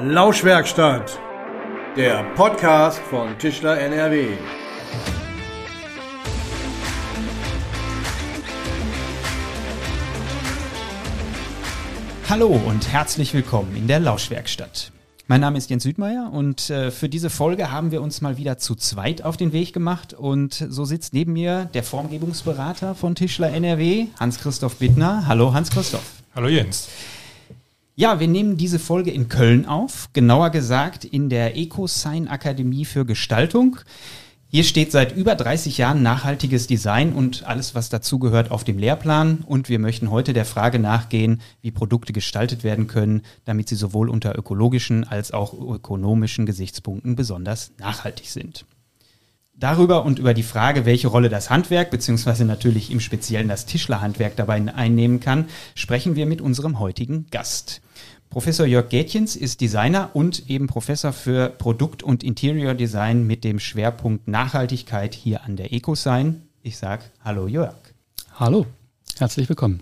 Lauschwerkstatt, der Podcast von Tischler NRW. Hallo und herzlich willkommen in der Lauschwerkstatt. Mein Name ist Jens Südmeier und äh, für diese Folge haben wir uns mal wieder zu zweit auf den Weg gemacht und so sitzt neben mir der Formgebungsberater von Tischler NRW, Hans-Christoph Bittner. Hallo Hans-Christoph. Hallo Jens. Ja, wir nehmen diese Folge in Köln auf, genauer gesagt in der EcoSign Akademie für Gestaltung. Hier steht seit über 30 Jahren nachhaltiges Design und alles, was dazugehört, auf dem Lehrplan. Und wir möchten heute der Frage nachgehen, wie Produkte gestaltet werden können, damit sie sowohl unter ökologischen als auch ökonomischen Gesichtspunkten besonders nachhaltig sind. Darüber und über die Frage, welche Rolle das Handwerk beziehungsweise natürlich im Speziellen das Tischlerhandwerk dabei einnehmen kann, sprechen wir mit unserem heutigen Gast. Professor Jörg Gätjens ist Designer und eben Professor für Produkt- und Interior Design mit dem Schwerpunkt Nachhaltigkeit hier an der EcoSign. Ich sage Hallo Jörg. Hallo, herzlich willkommen.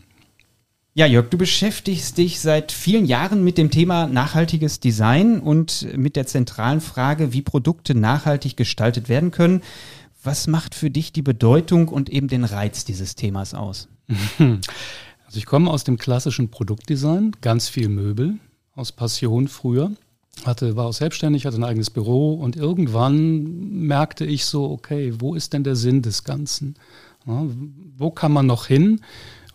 Ja, Jörg, du beschäftigst dich seit vielen Jahren mit dem Thema nachhaltiges Design und mit der zentralen Frage, wie Produkte nachhaltig gestaltet werden können. Was macht für dich die Bedeutung und eben den Reiz dieses Themas aus? Also ich komme aus dem klassischen Produktdesign, ganz viel Möbel, aus Passion früher. Hatte, war auch selbstständig, hatte ein eigenes Büro und irgendwann merkte ich so, okay, wo ist denn der Sinn des Ganzen? Ja, wo kann man noch hin?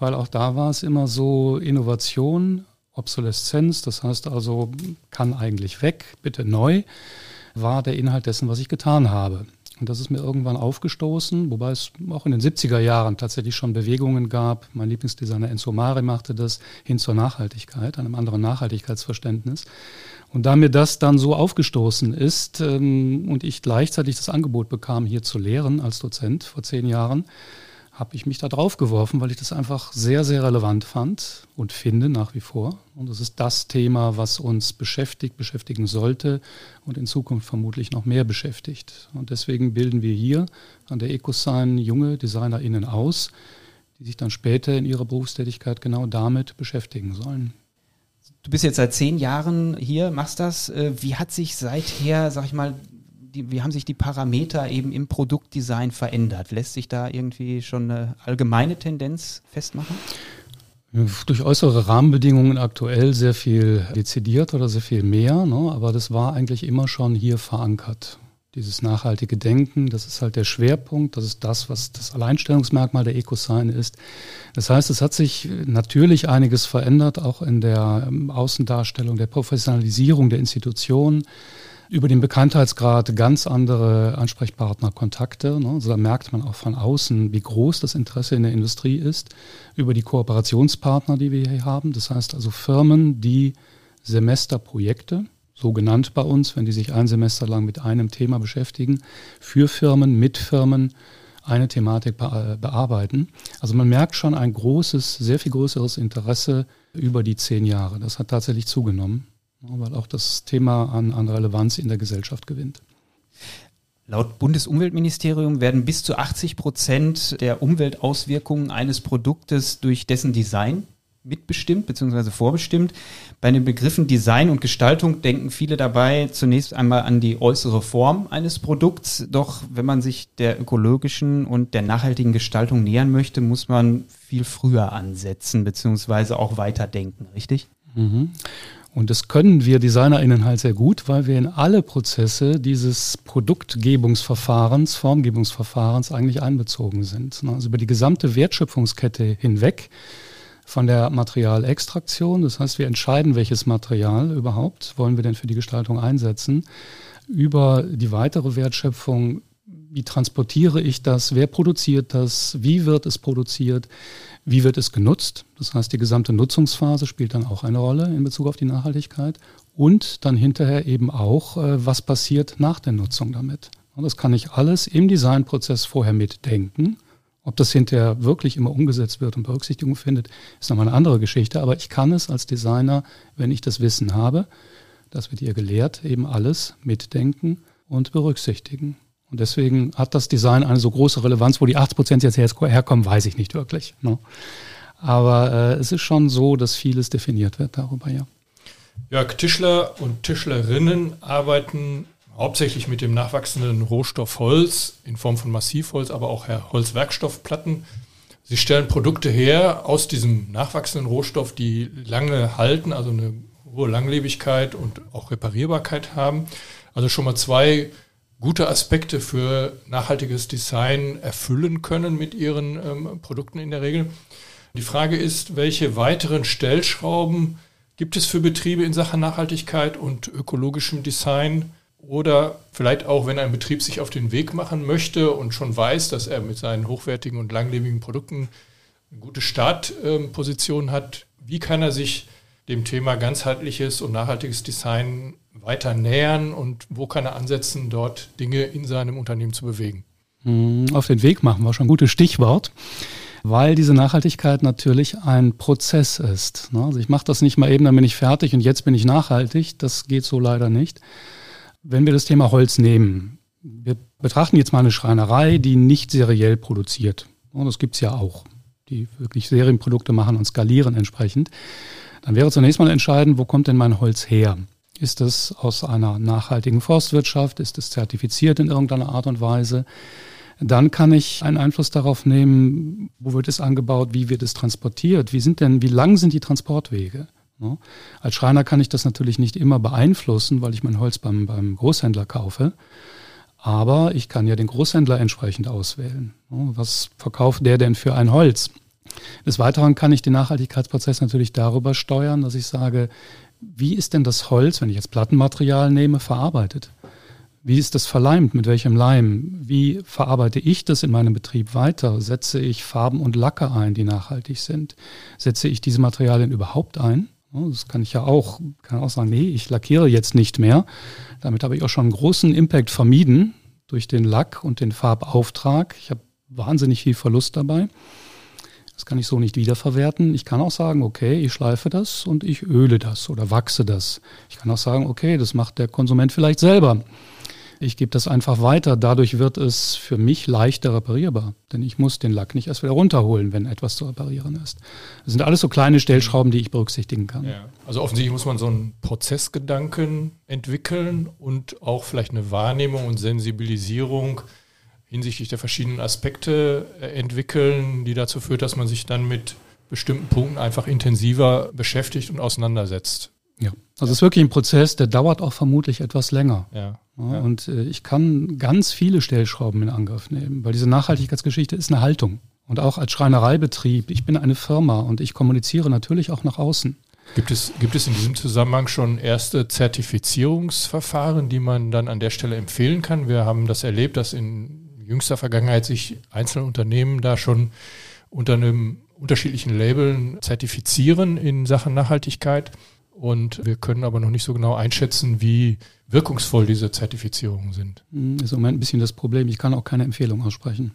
weil auch da war es immer so Innovation, Obsoleszenz, das heißt also, kann eigentlich weg, bitte neu, war der Inhalt dessen, was ich getan habe. Und das ist mir irgendwann aufgestoßen, wobei es auch in den 70er Jahren tatsächlich schon Bewegungen gab. Mein Lieblingsdesigner Enzo Mari machte das hin zur Nachhaltigkeit, einem anderen Nachhaltigkeitsverständnis. Und da mir das dann so aufgestoßen ist ähm, und ich gleichzeitig das Angebot bekam, hier zu lehren als Dozent vor zehn Jahren, habe ich mich da drauf geworfen, weil ich das einfach sehr, sehr relevant fand und finde nach wie vor. Und das ist das Thema, was uns beschäftigt, beschäftigen sollte und in Zukunft vermutlich noch mehr beschäftigt. Und deswegen bilden wir hier an der EcoSign junge DesignerInnen aus, die sich dann später in ihrer Berufstätigkeit genau damit beschäftigen sollen. Du bist jetzt seit zehn Jahren hier, machst das. Äh, wie hat sich seither, sag ich mal, die, wie haben sich die Parameter eben im Produktdesign verändert? Lässt sich da irgendwie schon eine allgemeine Tendenz festmachen? Durch äußere Rahmenbedingungen aktuell sehr viel dezidiert oder sehr viel mehr, ne? aber das war eigentlich immer schon hier verankert. Dieses nachhaltige Denken, das ist halt der Schwerpunkt, das ist das, was das Alleinstellungsmerkmal der EcoSign ist. Das heißt, es hat sich natürlich einiges verändert, auch in der ähm, Außendarstellung, der Professionalisierung der Institutionen über den Bekanntheitsgrad ganz andere Ansprechpartnerkontakte. Ne? Also da merkt man auch von außen, wie groß das Interesse in der Industrie ist, über die Kooperationspartner, die wir hier haben. Das heißt also Firmen, die Semesterprojekte, so genannt bei uns, wenn die sich ein Semester lang mit einem Thema beschäftigen, für Firmen, mit Firmen eine Thematik bearbeiten. Also man merkt schon ein großes, sehr viel größeres Interesse über die zehn Jahre. Das hat tatsächlich zugenommen weil auch das Thema an, an Relevanz in der Gesellschaft gewinnt. Laut Bundesumweltministerium werden bis zu 80 Prozent der Umweltauswirkungen eines Produktes durch dessen Design mitbestimmt bzw. vorbestimmt. Bei den Begriffen Design und Gestaltung denken viele dabei zunächst einmal an die äußere Form eines Produkts. Doch wenn man sich der ökologischen und der nachhaltigen Gestaltung nähern möchte, muss man viel früher ansetzen bzw. auch weiterdenken, richtig? Mhm. Und das können wir DesignerInnen halt sehr gut, weil wir in alle Prozesse dieses Produktgebungsverfahrens, Formgebungsverfahrens eigentlich einbezogen sind. Also über die gesamte Wertschöpfungskette hinweg von der Materialextraktion, das heißt, wir entscheiden, welches Material überhaupt wollen wir denn für die Gestaltung einsetzen, über die weitere Wertschöpfung wie transportiere ich das, wer produziert das, wie wird es produziert, wie wird es genutzt? Das heißt, die gesamte Nutzungsphase spielt dann auch eine Rolle in Bezug auf die Nachhaltigkeit. Und dann hinterher eben auch, äh, was passiert nach der Nutzung damit. Und das kann ich alles im Designprozess vorher mitdenken. Ob das hinterher wirklich immer umgesetzt wird und Berücksichtigung findet, ist nochmal eine andere Geschichte. Aber ich kann es als Designer, wenn ich das Wissen habe, das wird ihr gelehrt, eben alles mitdenken und berücksichtigen. Und deswegen hat das Design eine so große Relevanz. Wo die 80 Prozent jetzt herkommen, weiß ich nicht wirklich. Ne? Aber äh, es ist schon so, dass vieles definiert wird darüber, ja. Ja, Tischler und Tischlerinnen arbeiten hauptsächlich mit dem nachwachsenden Rohstoff Holz in Form von Massivholz, aber auch Holzwerkstoffplatten. Sie stellen Produkte her aus diesem nachwachsenden Rohstoff, die lange halten, also eine hohe Langlebigkeit und auch Reparierbarkeit haben. Also schon mal zwei gute Aspekte für nachhaltiges Design erfüllen können mit ihren ähm, Produkten in der Regel. Die Frage ist, welche weiteren Stellschrauben gibt es für Betriebe in Sachen Nachhaltigkeit und ökologischem Design? Oder vielleicht auch, wenn ein Betrieb sich auf den Weg machen möchte und schon weiß, dass er mit seinen hochwertigen und langlebigen Produkten eine gute Startposition hat, wie kann er sich dem Thema ganzheitliches und nachhaltiges Design weiter nähern und wo kann er ansetzen, dort Dinge in seinem Unternehmen zu bewegen? Hm, auf den Weg machen war schon ein gutes Stichwort, weil diese Nachhaltigkeit natürlich ein Prozess ist. Ne? Also ich mache das nicht mal eben, dann bin ich fertig und jetzt bin ich nachhaltig. Das geht so leider nicht. Wenn wir das Thema Holz nehmen, wir betrachten jetzt mal eine Schreinerei, die nicht seriell produziert. Das gibt es ja auch, die wirklich Serienprodukte machen und skalieren entsprechend. Dann wäre zunächst mal entscheidend, wo kommt denn mein Holz her? Ist es aus einer nachhaltigen Forstwirtschaft? Ist es zertifiziert in irgendeiner Art und Weise? Dann kann ich einen Einfluss darauf nehmen, wo wird es angebaut, wie wird es transportiert, wie sind denn, wie lang sind die Transportwege? Als Schreiner kann ich das natürlich nicht immer beeinflussen, weil ich mein Holz beim, beim Großhändler kaufe. Aber ich kann ja den Großhändler entsprechend auswählen. Was verkauft der denn für ein Holz? Des Weiteren kann ich den Nachhaltigkeitsprozess natürlich darüber steuern, dass ich sage, wie ist denn das Holz, wenn ich jetzt Plattenmaterial nehme, verarbeitet? Wie ist das verleimt? Mit welchem Leim? Wie verarbeite ich das in meinem Betrieb weiter? Setze ich Farben und Lacke ein, die nachhaltig sind? Setze ich diese Materialien überhaupt ein? Das kann ich ja auch, kann auch sagen, nee, ich lackiere jetzt nicht mehr. Damit habe ich auch schon einen großen Impact vermieden durch den Lack und den Farbauftrag. Ich habe wahnsinnig viel Verlust dabei. Das kann ich so nicht wiederverwerten. Ich kann auch sagen, okay, ich schleife das und ich öle das oder wachse das. Ich kann auch sagen, okay, das macht der Konsument vielleicht selber. Ich gebe das einfach weiter. Dadurch wird es für mich leichter reparierbar. Denn ich muss den Lack nicht erst wieder runterholen, wenn etwas zu reparieren ist. Das sind alles so kleine Stellschrauben, die ich berücksichtigen kann. Ja. Also offensichtlich muss man so einen Prozessgedanken entwickeln und auch vielleicht eine Wahrnehmung und Sensibilisierung hinsichtlich der verschiedenen Aspekte äh, entwickeln, die dazu führt, dass man sich dann mit bestimmten Punkten einfach intensiver beschäftigt und auseinandersetzt. Ja, also es ist wirklich ein Prozess, der dauert auch vermutlich etwas länger. Ja. ja und äh, ich kann ganz viele Stellschrauben in Angriff nehmen, weil diese Nachhaltigkeitsgeschichte ist eine Haltung. Und auch als Schreinereibetrieb, ich bin eine Firma und ich kommuniziere natürlich auch nach außen. Gibt es, gibt es in diesem Zusammenhang schon erste Zertifizierungsverfahren, die man dann an der Stelle empfehlen kann? Wir haben das erlebt, dass in jüngster Vergangenheit sich einzelne Unternehmen da schon unter einem unterschiedlichen Labeln zertifizieren in Sachen Nachhaltigkeit. Und wir können aber noch nicht so genau einschätzen, wie wirkungsvoll diese Zertifizierungen sind. Das hm, ist im Moment ein bisschen das Problem. Ich kann auch keine Empfehlung aussprechen.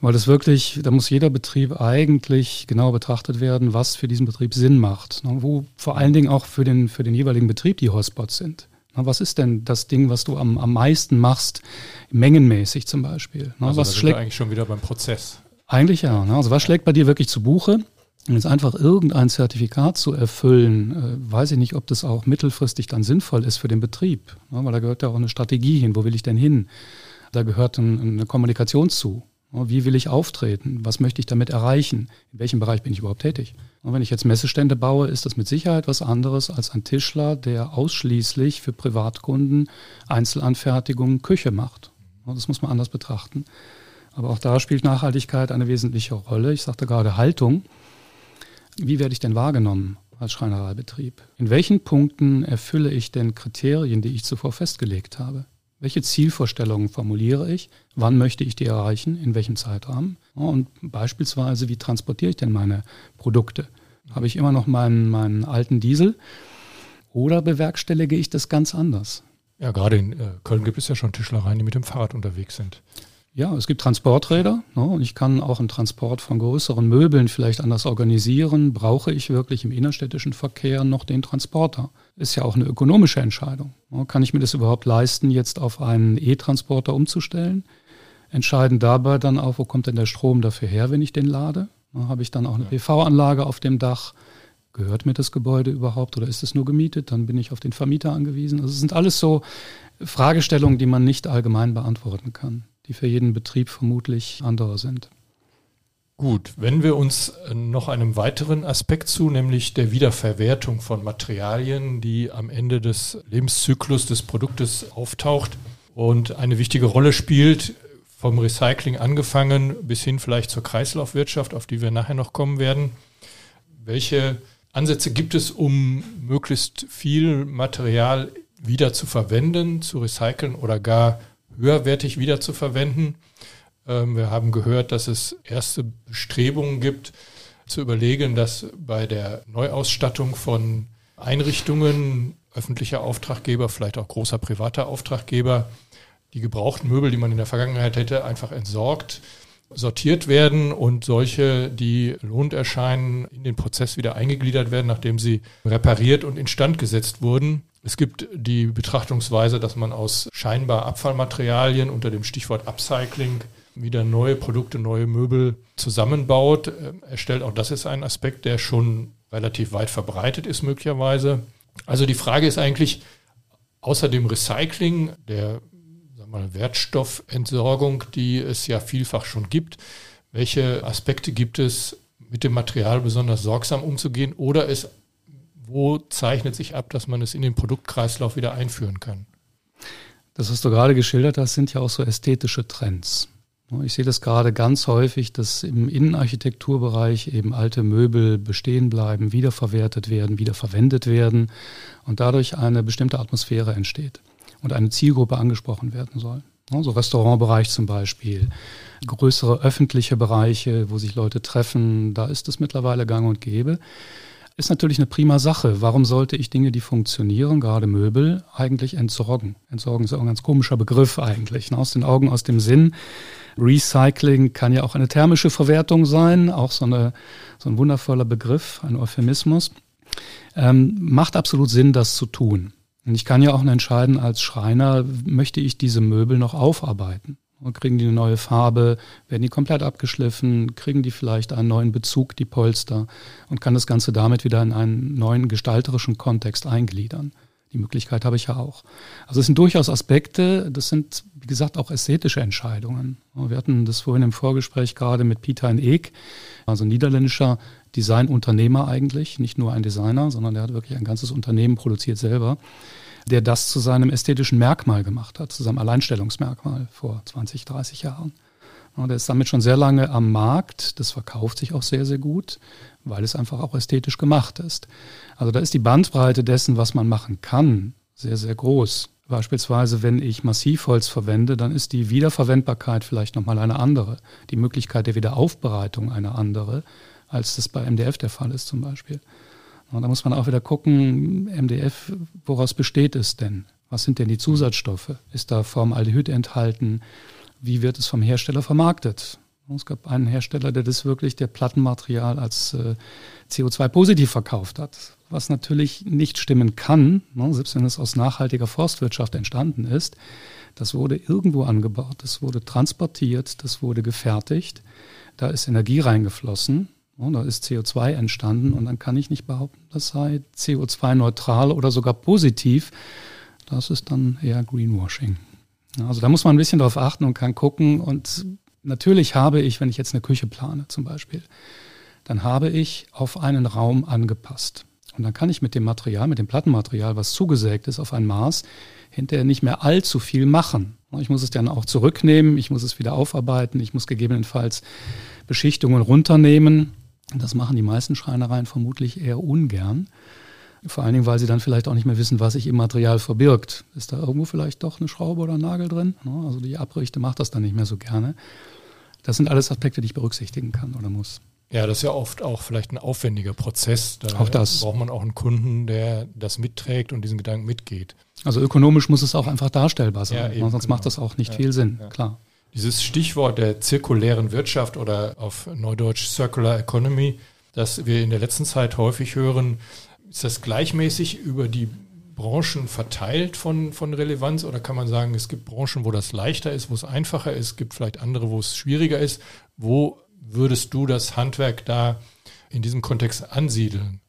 Weil das wirklich, da muss jeder Betrieb eigentlich genau betrachtet werden, was für diesen Betrieb Sinn macht. Ne, wo vor allen Dingen auch für den, für den jeweiligen Betrieb die Hotspots sind. Ne, was ist denn das Ding, was du am, am meisten machst, mengenmäßig zum Beispiel? Ne, also was schlägt eigentlich schon wieder beim Prozess? Eigentlich ja. Also was schlägt bei dir wirklich zu Buche? Und jetzt einfach irgendein Zertifikat zu erfüllen, äh, weiß ich nicht, ob das auch mittelfristig dann sinnvoll ist für den Betrieb. Ne? Weil da gehört ja auch eine Strategie hin. Wo will ich denn hin? Da gehört ein, eine Kommunikation zu. Ne? Wie will ich auftreten? Was möchte ich damit erreichen? In welchem Bereich bin ich überhaupt tätig? Und wenn ich jetzt Messestände baue, ist das mit Sicherheit was anderes als ein Tischler, der ausschließlich für Privatkunden Einzelanfertigungen Küche macht. Das muss man anders betrachten. Aber auch da spielt Nachhaltigkeit eine wesentliche Rolle. Ich sagte gerade Haltung. Wie werde ich denn wahrgenommen als Schreinereibetrieb? In welchen Punkten erfülle ich denn Kriterien, die ich zuvor festgelegt habe? Welche Zielvorstellungen formuliere ich? Wann möchte ich die erreichen? In welchem Zeitrahmen? Und beispielsweise, wie transportiere ich denn meine Produkte? Habe ich immer noch meinen, meinen alten Diesel oder bewerkstellige ich das ganz anders? Ja, gerade in äh, Köln gibt es ja schon Tischlereien, die mit dem Fahrrad unterwegs sind. Ja, es gibt Transporträder ne, und ich kann auch einen Transport von größeren Möbeln vielleicht anders organisieren. Brauche ich wirklich im innerstädtischen Verkehr noch den Transporter? Ist ja auch eine ökonomische Entscheidung. Ne. Kann ich mir das überhaupt leisten, jetzt auf einen E-Transporter umzustellen? Entscheidend dabei dann auch, wo kommt denn der Strom dafür her, wenn ich den lade? Ne, Habe ich dann auch eine PV-Anlage auf dem Dach? Gehört mir das Gebäude überhaupt oder ist es nur gemietet? Dann bin ich auf den Vermieter angewiesen. Also es sind alles so Fragestellungen, die man nicht allgemein beantworten kann, die für jeden Betrieb vermutlich andere sind. Gut, wenn wir uns noch einem weiteren Aspekt zu, nämlich der Wiederverwertung von Materialien, die am Ende des Lebenszyklus des Produktes auftaucht und eine wichtige Rolle spielt, vom Recycling angefangen bis hin vielleicht zur Kreislaufwirtschaft, auf die wir nachher noch kommen werden. Welche Ansätze gibt es, um möglichst viel Material wieder zu verwenden, zu recyceln oder gar höherwertig wieder zu verwenden? Ähm, wir haben gehört, dass es erste Bestrebungen gibt, zu überlegen, dass bei der Neuausstattung von Einrichtungen, öffentlicher Auftraggeber, vielleicht auch großer privater Auftraggeber, die gebrauchten Möbel, die man in der Vergangenheit hätte, einfach entsorgt, sortiert werden und solche, die lohnt erscheinen, in den Prozess wieder eingegliedert werden, nachdem sie repariert und instand gesetzt wurden. Es gibt die Betrachtungsweise, dass man aus scheinbar Abfallmaterialien unter dem Stichwort Upcycling wieder neue Produkte, neue Möbel zusammenbaut, äh, erstellt. Auch das ist ein Aspekt, der schon relativ weit verbreitet ist möglicherweise. Also die Frage ist eigentlich, außer dem Recycling, der mal, Wertstoffentsorgung, die es ja vielfach schon gibt, welche Aspekte gibt es, mit dem Material besonders sorgsam umzugehen oder es, wo zeichnet sich ab, dass man es in den Produktkreislauf wieder einführen kann? Das, was du gerade geschildert hast, sind ja auch so ästhetische Trends. Ich sehe das gerade ganz häufig, dass im Innenarchitekturbereich eben alte Möbel bestehen bleiben, wiederverwertet werden, wiederverwendet werden und dadurch eine bestimmte Atmosphäre entsteht und eine Zielgruppe angesprochen werden soll. So Restaurantbereich zum Beispiel, größere öffentliche Bereiche, wo sich Leute treffen, da ist es mittlerweile gang und gäbe. Ist natürlich eine prima Sache. Warum sollte ich Dinge, die funktionieren, gerade Möbel, eigentlich entsorgen? Entsorgen ist auch ein ganz komischer Begriff eigentlich. Ne? Aus den Augen, aus dem Sinn. Recycling kann ja auch eine thermische Verwertung sein, auch so, eine, so ein wundervoller Begriff, ein Euphemismus. Ähm, macht absolut Sinn, das zu tun. Und ich kann ja auch entscheiden als Schreiner, möchte ich diese Möbel noch aufarbeiten? Und kriegen die eine neue Farbe, werden die komplett abgeschliffen, kriegen die vielleicht einen neuen Bezug, die Polster, und kann das Ganze damit wieder in einen neuen gestalterischen Kontext eingliedern. Die Möglichkeit habe ich ja auch. Also es sind durchaus Aspekte, das sind, wie gesagt, auch ästhetische Entscheidungen. Wir hatten das vorhin im Vorgespräch gerade mit Peter in Eek, also niederländischer Designunternehmer eigentlich, nicht nur ein Designer, sondern der hat wirklich ein ganzes Unternehmen produziert selber, der das zu seinem ästhetischen Merkmal gemacht hat, zu seinem Alleinstellungsmerkmal vor 20, 30 Jahren. Der ist damit schon sehr lange am Markt. Das verkauft sich auch sehr, sehr gut, weil es einfach auch ästhetisch gemacht ist. Also da ist die Bandbreite dessen, was man machen kann, sehr, sehr groß. Beispielsweise, wenn ich Massivholz verwende, dann ist die Wiederverwendbarkeit vielleicht nochmal eine andere. Die Möglichkeit der Wiederaufbereitung eine andere, als das bei MDF der Fall ist zum Beispiel. Und da muss man auch wieder gucken, MDF, woraus besteht es denn? Was sind denn die Zusatzstoffe? Ist da Formaldehyd enthalten? Wie wird es vom Hersteller vermarktet? Es gab einen Hersteller, der das wirklich, der Plattenmaterial als äh, CO2-positiv verkauft hat, was natürlich nicht stimmen kann, ne, selbst wenn es aus nachhaltiger Forstwirtschaft entstanden ist. Das wurde irgendwo angebaut, das wurde transportiert, das wurde gefertigt, da ist Energie reingeflossen, da ist CO2 entstanden und dann kann ich nicht behaupten, das sei CO2-neutral oder sogar positiv. Das ist dann eher Greenwashing. Also da muss man ein bisschen drauf achten und kann gucken und Natürlich habe ich, wenn ich jetzt eine Küche plane zum Beispiel, dann habe ich auf einen Raum angepasst. Und dann kann ich mit dem Material, mit dem Plattenmaterial, was zugesägt ist, auf ein Maß, hinterher nicht mehr allzu viel machen. Ich muss es dann auch zurücknehmen, ich muss es wieder aufarbeiten, ich muss gegebenenfalls Beschichtungen runternehmen. Das machen die meisten Schreinereien vermutlich eher ungern. Vor allen Dingen, weil sie dann vielleicht auch nicht mehr wissen, was sich im Material verbirgt. Ist da irgendwo vielleicht doch eine Schraube oder ein Nagel drin? Also die Abrichte macht das dann nicht mehr so gerne. Das sind alles Aspekte, die ich berücksichtigen kann oder muss. Ja, das ist ja oft auch vielleicht ein aufwendiger Prozess. Da auch das. braucht man auch einen Kunden, der das mitträgt und diesen Gedanken mitgeht. Also ökonomisch muss es auch einfach darstellbar sein, ja, eben, sonst genau. macht das auch nicht ja, viel Sinn, ja. klar. Dieses Stichwort der zirkulären Wirtschaft oder auf Neudeutsch Circular Economy, das wir in der letzten Zeit häufig hören, ist das gleichmäßig über die Branchen verteilt von, von Relevanz oder kann man sagen, es gibt Branchen, wo das leichter ist, wo es einfacher ist, es gibt vielleicht andere, wo es schwieriger ist. Wo würdest du das Handwerk da in diesem Kontext ansiedeln?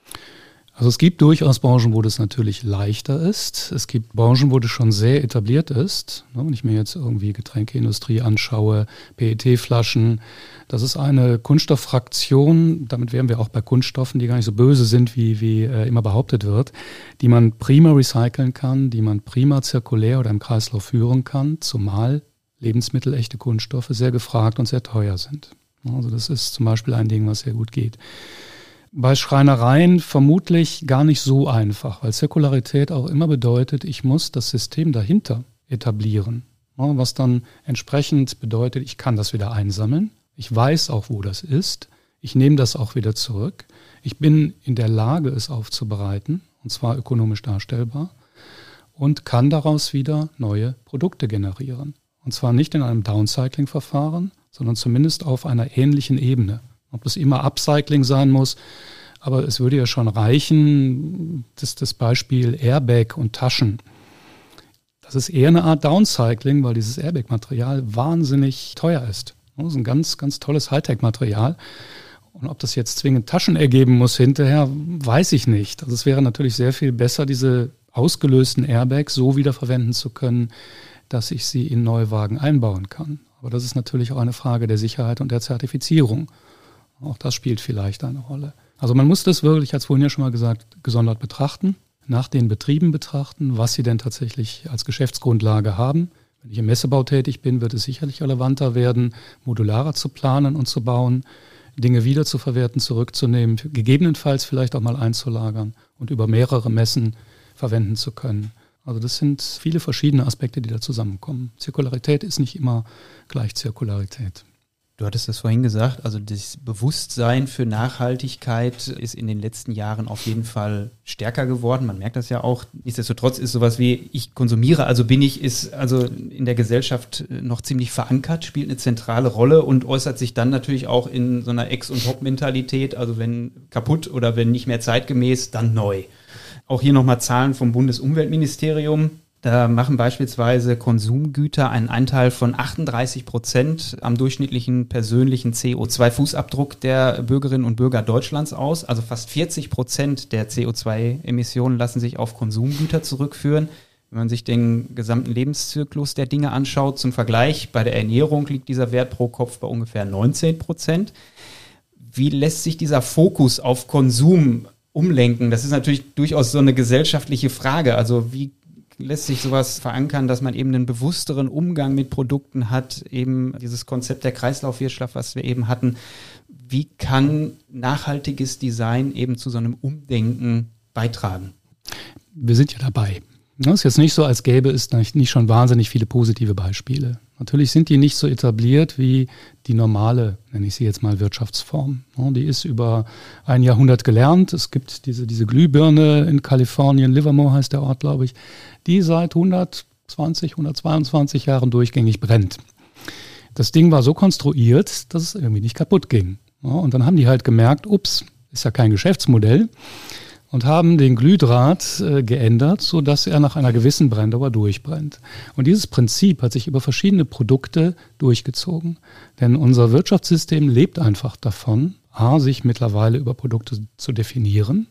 Also es gibt durchaus Branchen, wo das natürlich leichter ist. Es gibt Branchen, wo das schon sehr etabliert ist. Ne, wenn ich mir jetzt irgendwie Getränkeindustrie anschaue, PET-Flaschen, das ist eine Kunststofffraktion, damit wären wir auch bei Kunststoffen, die gar nicht so böse sind, wie, wie äh, immer behauptet wird, die man prima recyceln kann, die man prima zirkulär oder im Kreislauf führen kann, zumal lebensmittelechte Kunststoffe sehr gefragt und sehr teuer sind. Also das ist zum Beispiel ein Ding, was sehr gut geht. Bei Schreinereien vermutlich gar nicht so einfach, weil Zirkularität auch immer bedeutet, ich muss das System dahinter etablieren. Was dann entsprechend bedeutet, ich kann das wieder einsammeln. Ich weiß auch, wo das ist. Ich nehme das auch wieder zurück. Ich bin in der Lage, es aufzubereiten, und zwar ökonomisch darstellbar, und kann daraus wieder neue Produkte generieren. Und zwar nicht in einem Downcycling-Verfahren, sondern zumindest auf einer ähnlichen Ebene. Ob das immer Upcycling sein muss, aber es würde ja schon reichen, das, das Beispiel Airbag und Taschen. Das ist eher eine Art Downcycling, weil dieses Airbag-Material wahnsinnig teuer ist. Das ist ein ganz, ganz tolles Hightech-Material. Und ob das jetzt zwingend Taschen ergeben muss hinterher, weiß ich nicht. Also es wäre natürlich sehr viel besser, diese ausgelösten Airbags so wiederverwenden zu können, dass ich sie in Neuwagen einbauen kann. Aber das ist natürlich auch eine Frage der Sicherheit und der Zertifizierung. Auch das spielt vielleicht eine Rolle. Also man muss das wirklich, als vorhin ja schon mal gesagt, gesondert betrachten, nach den Betrieben betrachten, was sie denn tatsächlich als Geschäftsgrundlage haben. Wenn ich im Messebau tätig bin, wird es sicherlich relevanter werden, modularer zu planen und zu bauen, Dinge wiederzuverwerten, zurückzunehmen, gegebenenfalls vielleicht auch mal einzulagern und über mehrere Messen verwenden zu können. Also das sind viele verschiedene Aspekte, die da zusammenkommen. Zirkularität ist nicht immer gleich Zirkularität. Du hattest es vorhin gesagt, also das Bewusstsein für Nachhaltigkeit ist in den letzten Jahren auf jeden Fall stärker geworden. Man merkt das ja auch. Nichtsdestotrotz ist sowas wie ich konsumiere, also bin ich, ist also in der Gesellschaft noch ziemlich verankert, spielt eine zentrale Rolle und äußert sich dann natürlich auch in so einer Ex- und Hop-Mentalität. Also wenn kaputt oder wenn nicht mehr zeitgemäß, dann neu. Auch hier nochmal Zahlen vom Bundesumweltministerium. Da machen beispielsweise Konsumgüter einen Anteil von 38 Prozent am durchschnittlichen persönlichen CO2-Fußabdruck der Bürgerinnen und Bürger Deutschlands aus. Also fast 40 Prozent der CO2-Emissionen lassen sich auf Konsumgüter zurückführen. Wenn man sich den gesamten Lebenszyklus der Dinge anschaut, zum Vergleich, bei der Ernährung liegt dieser Wert pro Kopf bei ungefähr 19 Prozent. Wie lässt sich dieser Fokus auf Konsum umlenken? Das ist natürlich durchaus so eine gesellschaftliche Frage. Also wie lässt sich sowas verankern, dass man eben einen bewussteren Umgang mit Produkten hat, eben dieses Konzept der Kreislaufwirtschaft, was wir eben hatten. Wie kann nachhaltiges Design eben zu so einem Umdenken beitragen? Wir sind ja dabei. Es ist jetzt nicht so, als gäbe es nicht schon wahnsinnig viele positive Beispiele. Natürlich sind die nicht so etabliert wie die normale, nenne ich sie jetzt mal, Wirtschaftsform. Die ist über ein Jahrhundert gelernt. Es gibt diese, diese Glühbirne in Kalifornien, Livermore heißt der Ort, glaube ich, die seit 120, 122 Jahren durchgängig brennt. Das Ding war so konstruiert, dass es irgendwie nicht kaputt ging. Und dann haben die halt gemerkt, ups, ist ja kein Geschäftsmodell und haben den Glühdraht äh, geändert, so dass er nach einer gewissen Brenndauer durchbrennt. Und dieses Prinzip hat sich über verschiedene Produkte durchgezogen. Denn unser Wirtschaftssystem lebt einfach davon, a, sich mittlerweile über Produkte zu definieren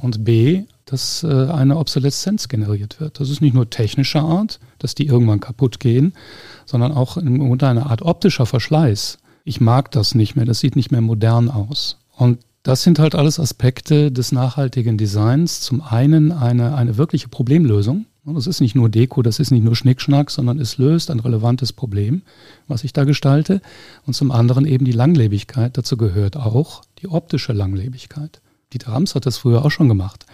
und b, dass äh, eine Obsoleszenz generiert wird. Das ist nicht nur technischer Art, dass die irgendwann kaputt gehen, sondern auch im Grunde eine Art optischer Verschleiß. Ich mag das nicht mehr, das sieht nicht mehr modern aus. Und das sind halt alles Aspekte des nachhaltigen Designs. Zum einen eine, eine wirkliche Problemlösung. Das ist nicht nur Deko, das ist nicht nur Schnickschnack, sondern es löst ein relevantes Problem, was ich da gestalte. Und zum anderen eben die Langlebigkeit. Dazu gehört auch die optische Langlebigkeit. Dieter Rams hat das früher auch schon gemacht.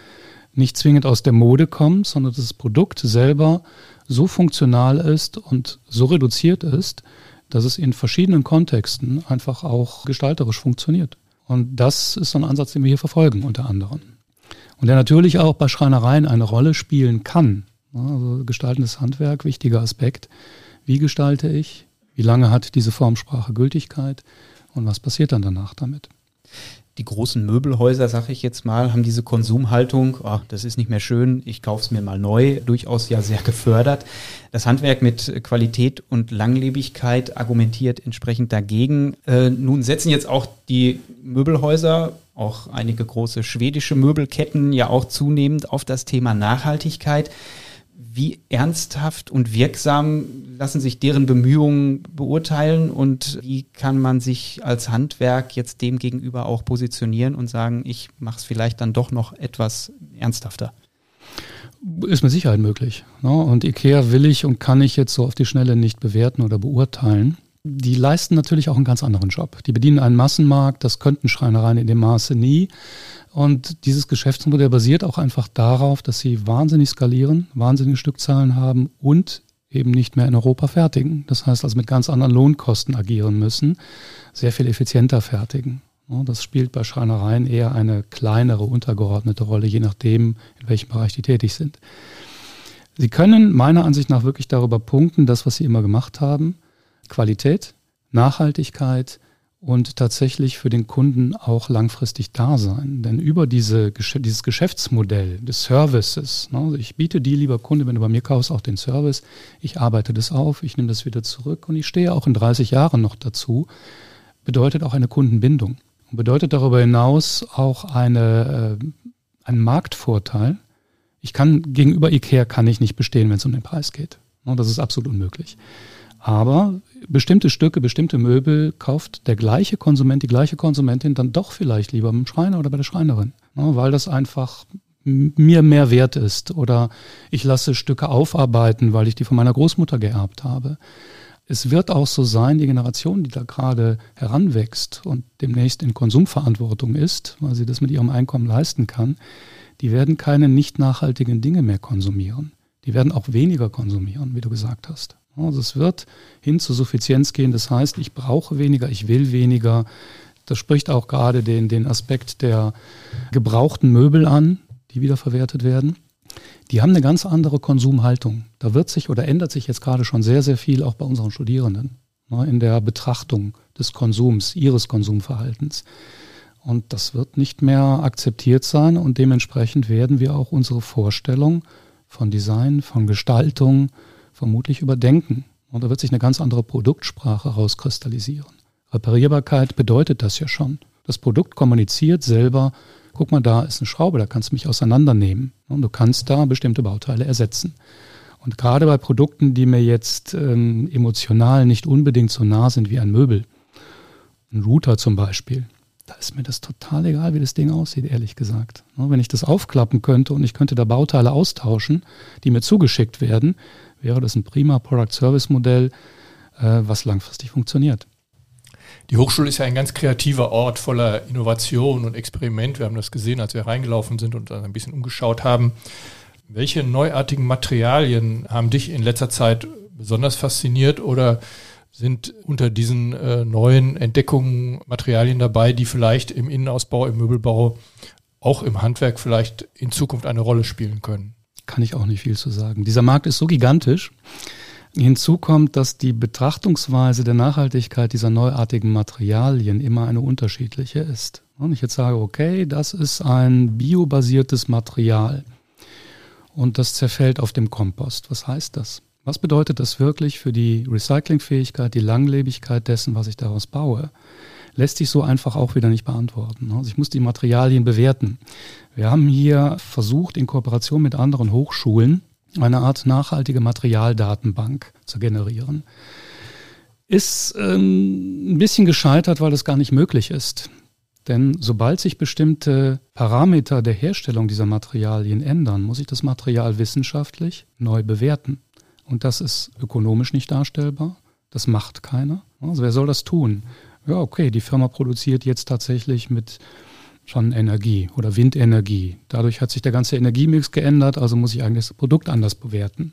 Nicht zwingend aus der Mode kommt, sondern dass das Produkt selber so funktional ist und so reduziert ist, dass es in verschiedenen Kontexten einfach auch gestalterisch funktioniert. Und das ist so ein Ansatz, den wir hier verfolgen, unter anderem. Und der natürlich auch bei Schreinereien eine Rolle spielen kann. Also gestaltendes Handwerk, wichtiger Aspekt. Wie gestalte ich? Wie lange hat diese Formsprache Gültigkeit? Und was passiert dann danach damit? Die großen Möbelhäuser, sag ich jetzt mal, haben diese Konsumhaltung, oh, das ist nicht mehr schön, ich kaufe es mir mal neu, durchaus ja sehr gefördert. Das Handwerk mit Qualität und Langlebigkeit argumentiert entsprechend dagegen. Äh, nun setzen jetzt auch die Möbelhäuser auch einige große schwedische Möbelketten ja auch zunehmend auf das Thema Nachhaltigkeit. Wie ernsthaft und wirksam lassen sich deren Bemühungen beurteilen und wie kann man sich als Handwerk jetzt dem gegenüber auch positionieren und sagen, ich mache es vielleicht dann doch noch etwas ernsthafter? Ist mit Sicherheit möglich. Ne? Und IKEA will ich und kann ich jetzt so auf die Schnelle nicht bewerten oder beurteilen. Die leisten natürlich auch einen ganz anderen Job. Die bedienen einen Massenmarkt, das könnten Schreinereien in dem Maße nie. Und dieses Geschäftsmodell basiert auch einfach darauf, dass sie wahnsinnig skalieren, wahnsinnige Stückzahlen haben und eben nicht mehr in Europa fertigen. Das heißt also mit ganz anderen Lohnkosten agieren müssen, sehr viel effizienter fertigen. Das spielt bei Schreinereien eher eine kleinere, untergeordnete Rolle, je nachdem, in welchem Bereich die tätig sind. Sie können meiner Ansicht nach wirklich darüber punkten, das, was Sie immer gemacht haben, Qualität, Nachhaltigkeit und tatsächlich für den Kunden auch langfristig da sein. Denn über diese, dieses Geschäftsmodell des Services, ne, also ich biete dir, lieber Kunde, wenn du bei mir kaufst, auch den Service, ich arbeite das auf, ich nehme das wieder zurück und ich stehe auch in 30 Jahren noch dazu, bedeutet auch eine Kundenbindung. Und bedeutet darüber hinaus auch eine, äh, einen Marktvorteil. Ich kann gegenüber IKEA kann ich nicht bestehen, wenn es um den Preis geht. Das ist absolut unmöglich. Aber bestimmte Stücke, bestimmte Möbel kauft der gleiche Konsument, die gleiche Konsumentin dann doch vielleicht lieber beim Schreiner oder bei der Schreinerin, weil das einfach mir mehr wert ist oder ich lasse Stücke aufarbeiten, weil ich die von meiner Großmutter geerbt habe. Es wird auch so sein, die Generation, die da gerade heranwächst und demnächst in Konsumverantwortung ist, weil sie das mit ihrem Einkommen leisten kann, die werden keine nicht nachhaltigen Dinge mehr konsumieren. Die werden auch weniger konsumieren, wie du gesagt hast. Also es wird hin zur Suffizienz gehen. Das heißt, ich brauche weniger, ich will weniger. Das spricht auch gerade den, den Aspekt der gebrauchten Möbel an, die wiederverwertet werden. Die haben eine ganz andere Konsumhaltung. Da wird sich oder ändert sich jetzt gerade schon sehr, sehr viel auch bei unseren Studierenden ne, in der Betrachtung des Konsums, ihres Konsumverhaltens. Und das wird nicht mehr akzeptiert sein und dementsprechend werden wir auch unsere Vorstellung von Design, von Gestaltung, vermutlich überdenken. Und da wird sich eine ganz andere Produktsprache rauskristallisieren. Reparierbarkeit bedeutet das ja schon. Das Produkt kommuniziert selber, guck mal, da ist eine Schraube, da kannst du mich auseinandernehmen. Und du kannst da bestimmte Bauteile ersetzen. Und gerade bei Produkten, die mir jetzt ähm, emotional nicht unbedingt so nah sind wie ein Möbel, ein Router zum Beispiel, da ist mir das total egal, wie das Ding aussieht, ehrlich gesagt. Wenn ich das aufklappen könnte und ich könnte da Bauteile austauschen, die mir zugeschickt werden, wäre das ein prima Product-Service-Modell, äh, was langfristig funktioniert. Die Hochschule ist ja ein ganz kreativer Ort voller Innovation und Experiment. Wir haben das gesehen, als wir reingelaufen sind und ein bisschen umgeschaut haben. Welche neuartigen Materialien haben dich in letzter Zeit besonders fasziniert oder sind unter diesen äh, neuen Entdeckungen Materialien dabei, die vielleicht im Innenausbau, im Möbelbau, auch im Handwerk vielleicht in Zukunft eine Rolle spielen können? Kann ich auch nicht viel zu sagen. Dieser Markt ist so gigantisch. Hinzu kommt, dass die Betrachtungsweise der Nachhaltigkeit dieser neuartigen Materialien immer eine unterschiedliche ist. Und ich jetzt sage, okay, das ist ein biobasiertes Material und das zerfällt auf dem Kompost. Was heißt das? Was bedeutet das wirklich für die Recyclingfähigkeit, die Langlebigkeit dessen, was ich daraus baue? Lässt sich so einfach auch wieder nicht beantworten. Also ich muss die Materialien bewerten. Wir haben hier versucht, in Kooperation mit anderen Hochschulen eine Art nachhaltige Materialdatenbank zu generieren. Ist ähm, ein bisschen gescheitert, weil das gar nicht möglich ist. Denn sobald sich bestimmte Parameter der Herstellung dieser Materialien ändern, muss ich das Material wissenschaftlich neu bewerten. Und das ist ökonomisch nicht darstellbar. Das macht keiner. Also wer soll das tun? Ja, okay, die Firma produziert jetzt tatsächlich mit Sonnenenergie oder Windenergie. Dadurch hat sich der ganze Energiemix geändert, also muss ich eigentlich das Produkt anders bewerten.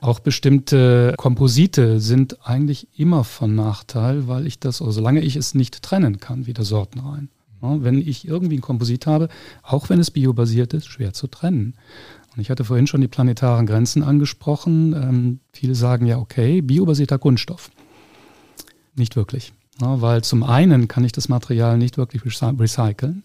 Auch bestimmte Komposite sind eigentlich immer von Nachteil, weil ich das, also solange ich es nicht trennen kann, wieder Sorten rein. Wenn ich irgendwie ein Komposit habe, auch wenn es biobasiert ist, schwer zu trennen. Und ich hatte vorhin schon die planetaren Grenzen angesprochen. Ähm, viele sagen ja, okay, biobasierter Kunststoff. Nicht wirklich. Ja, weil zum einen kann ich das Material nicht wirklich recyceln.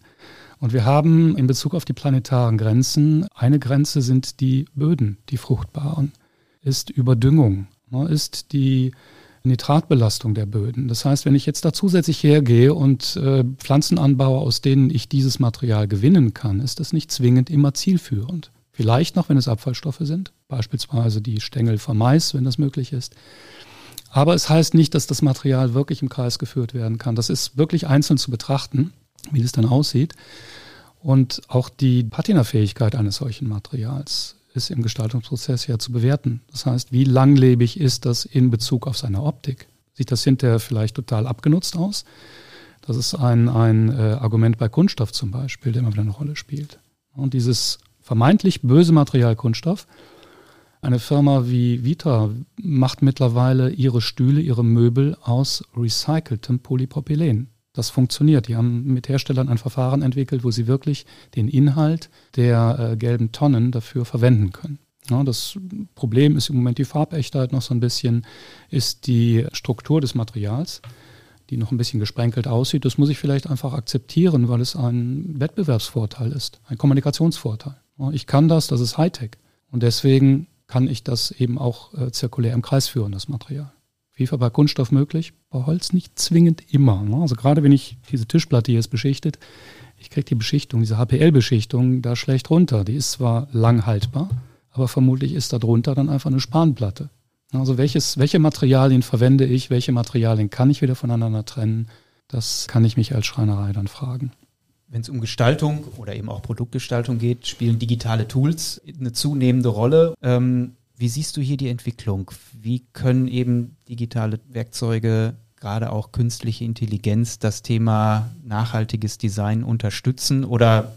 Und wir haben in Bezug auf die planetaren Grenzen, eine Grenze sind die Böden, die fruchtbaren, ist Überdüngung, ist die Nitratbelastung der Böden. Das heißt, wenn ich jetzt da zusätzlich hergehe und äh, Pflanzen anbaue, aus denen ich dieses Material gewinnen kann, ist das nicht zwingend immer zielführend. Vielleicht noch, wenn es Abfallstoffe sind, beispielsweise die Stängel vom Mais, wenn das möglich ist. Aber es heißt nicht, dass das Material wirklich im Kreis geführt werden kann. Das ist wirklich einzeln zu betrachten, wie das dann aussieht. Und auch die Patinafähigkeit eines solchen Materials ist im Gestaltungsprozess ja zu bewerten. Das heißt, wie langlebig ist das in Bezug auf seine Optik? Sieht das hinterher vielleicht total abgenutzt aus? Das ist ein, ein äh, Argument bei Kunststoff zum Beispiel, der immer wieder eine Rolle spielt. Und dieses vermeintlich böse Material Kunststoff, eine Firma wie Vita macht mittlerweile ihre Stühle, ihre Möbel aus recyceltem Polypropylen das funktioniert. Die haben mit Herstellern ein Verfahren entwickelt, wo sie wirklich den Inhalt der äh, gelben Tonnen dafür verwenden können. Ja, das Problem ist im Moment die Farbechtheit noch so ein bisschen, ist die Struktur des Materials, die noch ein bisschen gesprenkelt aussieht. Das muss ich vielleicht einfach akzeptieren, weil es ein Wettbewerbsvorteil ist, ein Kommunikationsvorteil. Ja, ich kann das, das ist Hightech. Und deswegen kann ich das eben auch äh, zirkulär im Kreis führen, das Material. FIFA bei Kunststoff möglich, bei Holz nicht zwingend immer. Ne? Also gerade wenn ich diese Tischplatte hier ist beschichtet, ich kriege die Beschichtung, diese HPL-Beschichtung da schlecht runter. Die ist zwar lang haltbar, aber vermutlich ist da drunter dann einfach eine Spanplatte. Also welches, welche Materialien verwende ich, welche Materialien kann ich wieder voneinander trennen, das kann ich mich als Schreinerei dann fragen. Wenn es um Gestaltung oder eben auch Produktgestaltung geht, spielen digitale Tools eine zunehmende Rolle. Ähm, wie siehst du hier die Entwicklung? Wie können eben digitale Werkzeuge, gerade auch künstliche Intelligenz, das Thema nachhaltiges Design unterstützen? Oder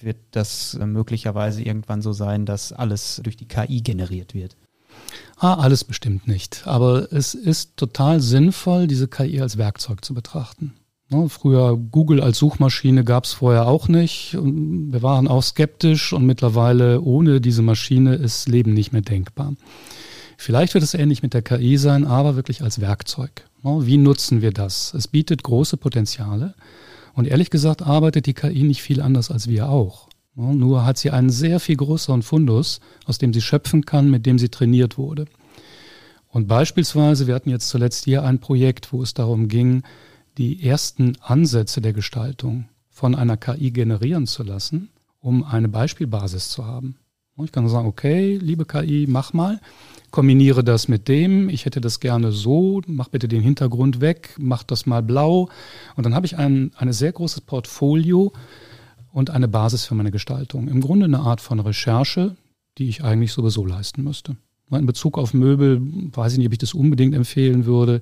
wird das möglicherweise irgendwann so sein, dass alles durch die KI generiert wird? Ah, alles bestimmt nicht. Aber es ist total sinnvoll, diese KI als Werkzeug zu betrachten. Ne, früher Google als Suchmaschine gab es vorher auch nicht. Und wir waren auch skeptisch und mittlerweile ohne diese Maschine ist Leben nicht mehr denkbar. Vielleicht wird es ähnlich mit der KI sein, aber wirklich als Werkzeug. Ne, wie nutzen wir das? Es bietet große Potenziale und ehrlich gesagt arbeitet die KI nicht viel anders als wir auch. Ne, nur hat sie einen sehr viel größeren Fundus, aus dem sie schöpfen kann, mit dem sie trainiert wurde. Und beispielsweise, wir hatten jetzt zuletzt hier ein Projekt, wo es darum ging, die ersten Ansätze der Gestaltung von einer KI generieren zu lassen, um eine Beispielbasis zu haben. Ich kann sagen, okay, liebe KI, mach mal, kombiniere das mit dem, ich hätte das gerne so, mach bitte den Hintergrund weg, mach das mal blau. Und dann habe ich ein, ein sehr großes Portfolio und eine Basis für meine Gestaltung. Im Grunde eine Art von Recherche, die ich eigentlich sowieso leisten müsste. In Bezug auf Möbel weiß ich nicht, ob ich das unbedingt empfehlen würde.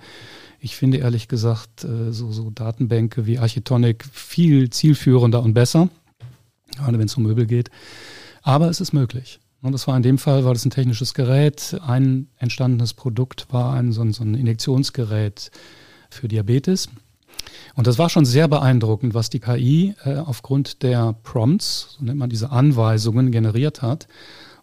Ich finde ehrlich gesagt äh, so, so Datenbänke wie Architonic viel zielführender und besser, gerade wenn es um Möbel geht. Aber es ist möglich. Und das war in dem Fall, war das ein technisches Gerät. Ein entstandenes Produkt war ein, so, ein, so ein Injektionsgerät für Diabetes. Und das war schon sehr beeindruckend, was die KI äh, aufgrund der Prompts, so nennt man diese Anweisungen, generiert hat.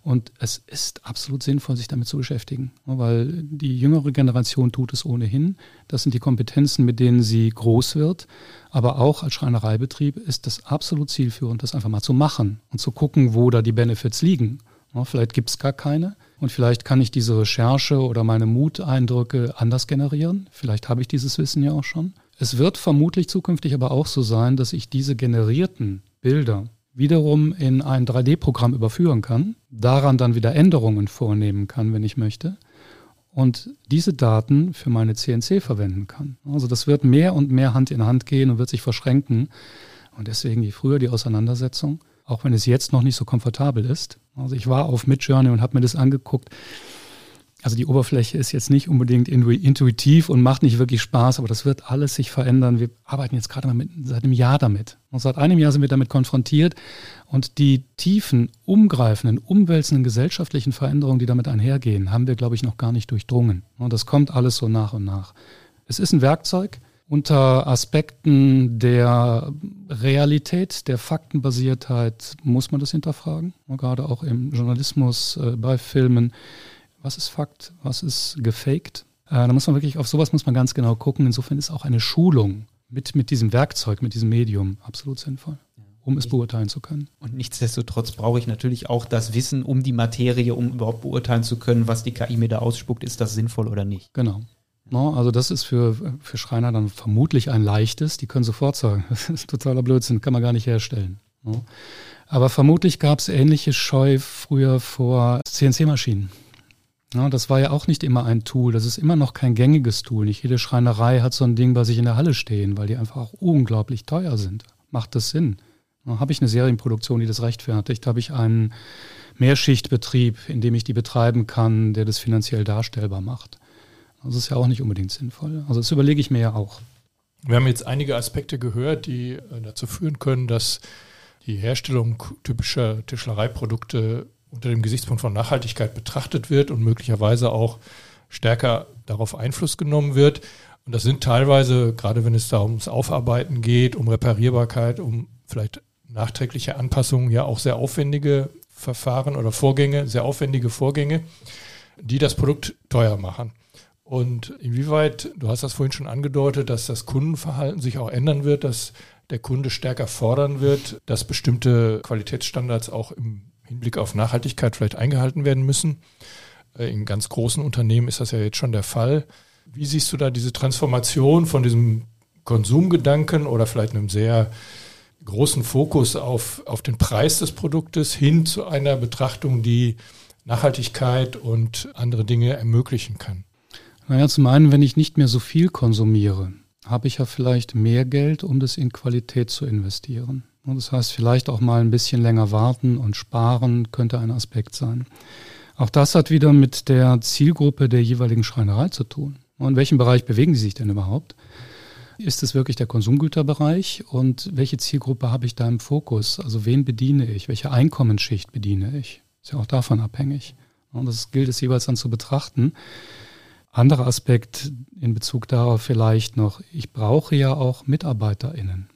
Und es ist absolut sinnvoll, sich damit zu beschäftigen, weil die jüngere Generation tut es ohnehin. Das sind die Kompetenzen, mit denen sie groß wird. Aber auch als Schreinereibetrieb ist das absolut zielführend, das einfach mal zu machen und zu gucken, wo da die Benefits liegen. Vielleicht gibt es gar keine. Und vielleicht kann ich diese Recherche oder meine Muteindrücke anders generieren. Vielleicht habe ich dieses Wissen ja auch schon. Es wird vermutlich zukünftig aber auch so sein, dass ich diese generierten Bilder wiederum in ein 3D-Programm überführen kann, daran dann wieder Änderungen vornehmen kann, wenn ich möchte, und diese Daten für meine CNC verwenden kann. Also das wird mehr und mehr Hand in Hand gehen und wird sich verschränken. Und deswegen je früher die Auseinandersetzung, auch wenn es jetzt noch nicht so komfortabel ist. Also ich war auf Midjourney und habe mir das angeguckt. Also die Oberfläche ist jetzt nicht unbedingt intuitiv und macht nicht wirklich Spaß, aber das wird alles sich verändern. Wir arbeiten jetzt gerade mit, seit einem Jahr damit. Und seit einem Jahr sind wir damit konfrontiert und die tiefen, umgreifenden, umwälzenden gesellschaftlichen Veränderungen, die damit einhergehen, haben wir, glaube ich, noch gar nicht durchdrungen. Und das kommt alles so nach und nach. Es ist ein Werkzeug. Unter Aspekten der Realität, der Faktenbasiertheit muss man das hinterfragen. Gerade auch im Journalismus, äh, bei Filmen was ist Fakt, was ist gefaked. Äh, da muss man wirklich, auf sowas muss man ganz genau gucken. Insofern ist auch eine Schulung mit, mit diesem Werkzeug, mit diesem Medium absolut sinnvoll, um es beurteilen zu können. Und nichtsdestotrotz brauche ich natürlich auch das Wissen um die Materie, um überhaupt beurteilen zu können, was die KI mir da ausspuckt, ist das sinnvoll oder nicht. Genau. No, also das ist für, für Schreiner dann vermutlich ein leichtes. Die können sofort sagen, das ist totaler Blödsinn, kann man gar nicht herstellen. No. Aber vermutlich gab es ähnliche Scheu früher vor CNC-Maschinen. Ja, das war ja auch nicht immer ein Tool. Das ist immer noch kein gängiges Tool. Nicht jede Schreinerei hat so ein Ding bei sich in der Halle stehen, weil die einfach auch unglaublich teuer sind. Macht das Sinn? Habe ich eine Serienproduktion, die das rechtfertigt? Habe ich einen Mehrschichtbetrieb, in dem ich die betreiben kann, der das finanziell darstellbar macht? Das ist ja auch nicht unbedingt sinnvoll. Also das überlege ich mir ja auch. Wir haben jetzt einige Aspekte gehört, die äh, dazu führen können, dass die Herstellung typischer Tischlereiprodukte unter dem Gesichtspunkt von Nachhaltigkeit betrachtet wird und möglicherweise auch stärker darauf Einfluss genommen wird. Und das sind teilweise, gerade wenn es da ums Aufarbeiten geht, um Reparierbarkeit, um vielleicht nachträgliche Anpassungen, ja auch sehr aufwendige Verfahren oder Vorgänge, sehr aufwendige Vorgänge, die das Produkt teuer machen. Und inwieweit, du hast das vorhin schon angedeutet, dass das Kundenverhalten sich auch ändern wird, dass der Kunde stärker fordern wird, dass bestimmte Qualitätsstandards auch im Hinblick auf Nachhaltigkeit vielleicht eingehalten werden müssen. Äh, in ganz großen Unternehmen ist das ja jetzt schon der Fall. Wie siehst du da diese Transformation von diesem Konsumgedanken oder vielleicht einem sehr großen Fokus auf, auf den Preis des Produktes hin zu einer Betrachtung, die Nachhaltigkeit und andere Dinge ermöglichen kann? Naja, zum einen, wenn ich nicht mehr so viel konsumiere, habe ich ja vielleicht mehr Geld, um das in Qualität zu investieren. Das heißt, vielleicht auch mal ein bisschen länger warten und sparen könnte ein Aspekt sein. Auch das hat wieder mit der Zielgruppe der jeweiligen Schreinerei zu tun. In welchem Bereich bewegen sie sich denn überhaupt? Ist es wirklich der Konsumgüterbereich und welche Zielgruppe habe ich da im Fokus? Also wen bediene ich? Welche Einkommensschicht bediene ich? Ist ja auch davon abhängig. Und das gilt es jeweils dann zu betrachten. Anderer Aspekt in Bezug darauf vielleicht noch, ich brauche ja auch MitarbeiterInnen.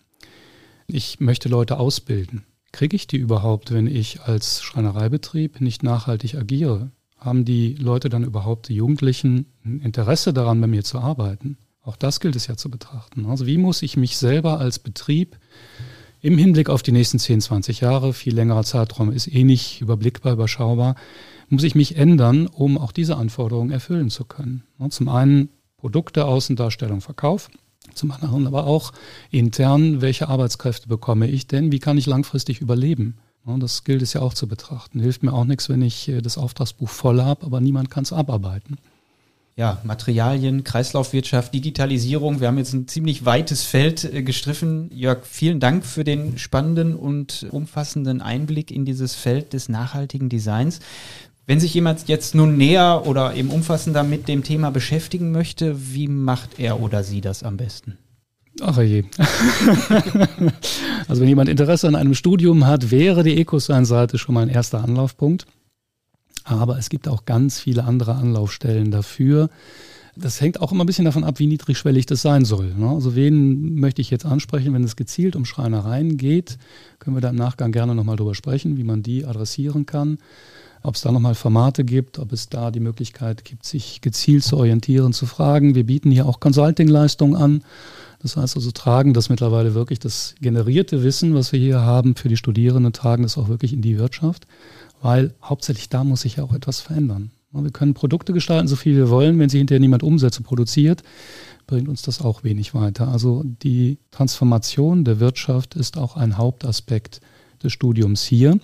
Ich möchte Leute ausbilden. Kriege ich die überhaupt, wenn ich als Schreinereibetrieb nicht nachhaltig agiere? Haben die Leute dann überhaupt, die Jugendlichen, ein Interesse daran, bei mir zu arbeiten? Auch das gilt es ja zu betrachten. Also wie muss ich mich selber als Betrieb im Hinblick auf die nächsten 10, 20 Jahre, viel längerer Zeitraum ist eh nicht überblickbar, überschaubar, muss ich mich ändern, um auch diese Anforderungen erfüllen zu können. Zum einen Produkte, Außendarstellung, Verkauf. Zum anderen aber auch intern, welche Arbeitskräfte bekomme ich denn? Wie kann ich langfristig überleben? Das gilt es ja auch zu betrachten. Hilft mir auch nichts, wenn ich äh, das Auftragsbuch voll habe, aber niemand kann es abarbeiten. Ja, Materialien, Kreislaufwirtschaft, Digitalisierung. Wir haben jetzt ein ziemlich weites Feld äh, gestriffen. Jörg, vielen Dank für den spannenden und umfassenden Einblick in dieses Feld des nachhaltigen Designs. Wenn sich jemand jetzt nun näher oder eben umfassender mit dem Thema beschäftigen möchte, wie macht er oder sie das am besten? Ach je. also wenn jemand Interesse an einem Studium hat, wäre die EcoSign-Seite schon mal ein erster Anlaufpunkt. Aber es gibt auch ganz viele andere Anlaufstellen dafür. Das hängt auch immer ein bisschen davon ab, wie niedrigschwellig das sein soll. Ne? Also wen möchte ich jetzt ansprechen, wenn es gezielt um Schreinereien geht, können wir da im Nachgang gerne nochmal drüber sprechen, wie man die adressieren kann ob es da nochmal Formate gibt, ob es da die Möglichkeit gibt, sich gezielt zu orientieren, zu fragen. Wir bieten hier auch Consulting-Leistungen an. Das heißt also, tragen das mittlerweile wirklich das generierte Wissen, was wir hier haben für die Studierenden, tragen das auch wirklich in die Wirtschaft, weil hauptsächlich da muss sich ja auch etwas verändern. Wir können Produkte gestalten, so viel wir wollen. Wenn sie hinterher niemand umsetzt und produziert, bringt uns das auch wenig weiter. Also die Transformation der Wirtschaft ist auch ein Hauptaspekt des Studiums hier.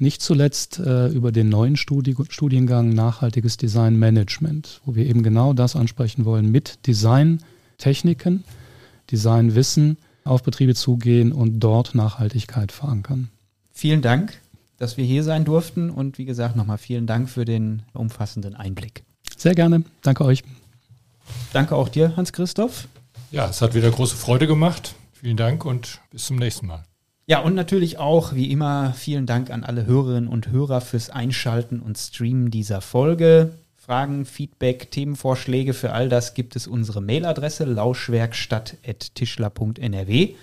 Nicht zuletzt äh, über den neuen Studi Studiengang Nachhaltiges Design Management, wo wir eben genau das ansprechen wollen, mit Designtechniken, Designwissen auf Betriebe zugehen und dort Nachhaltigkeit verankern. Vielen Dank, dass wir hier sein durften und wie gesagt nochmal vielen Dank für den umfassenden Einblick. Sehr gerne. Danke euch. Danke auch dir, Hans-Christoph. Ja, es hat wieder große Freude gemacht. Vielen Dank und bis zum nächsten Mal. Ja, und natürlich auch, wie immer, vielen Dank an alle Hörerinnen und Hörer fürs Einschalten und Streamen dieser Folge. Fragen, Feedback, Themenvorschläge für all das gibt es unsere Mailadresse lauschwerkstatt.tischler.nrw.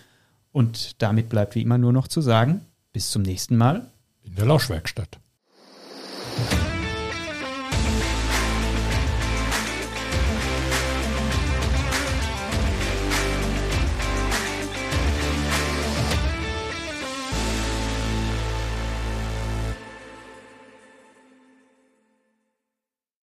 Und damit bleibt wie immer nur noch zu sagen, bis zum nächsten Mal. In der Lauschwerkstatt.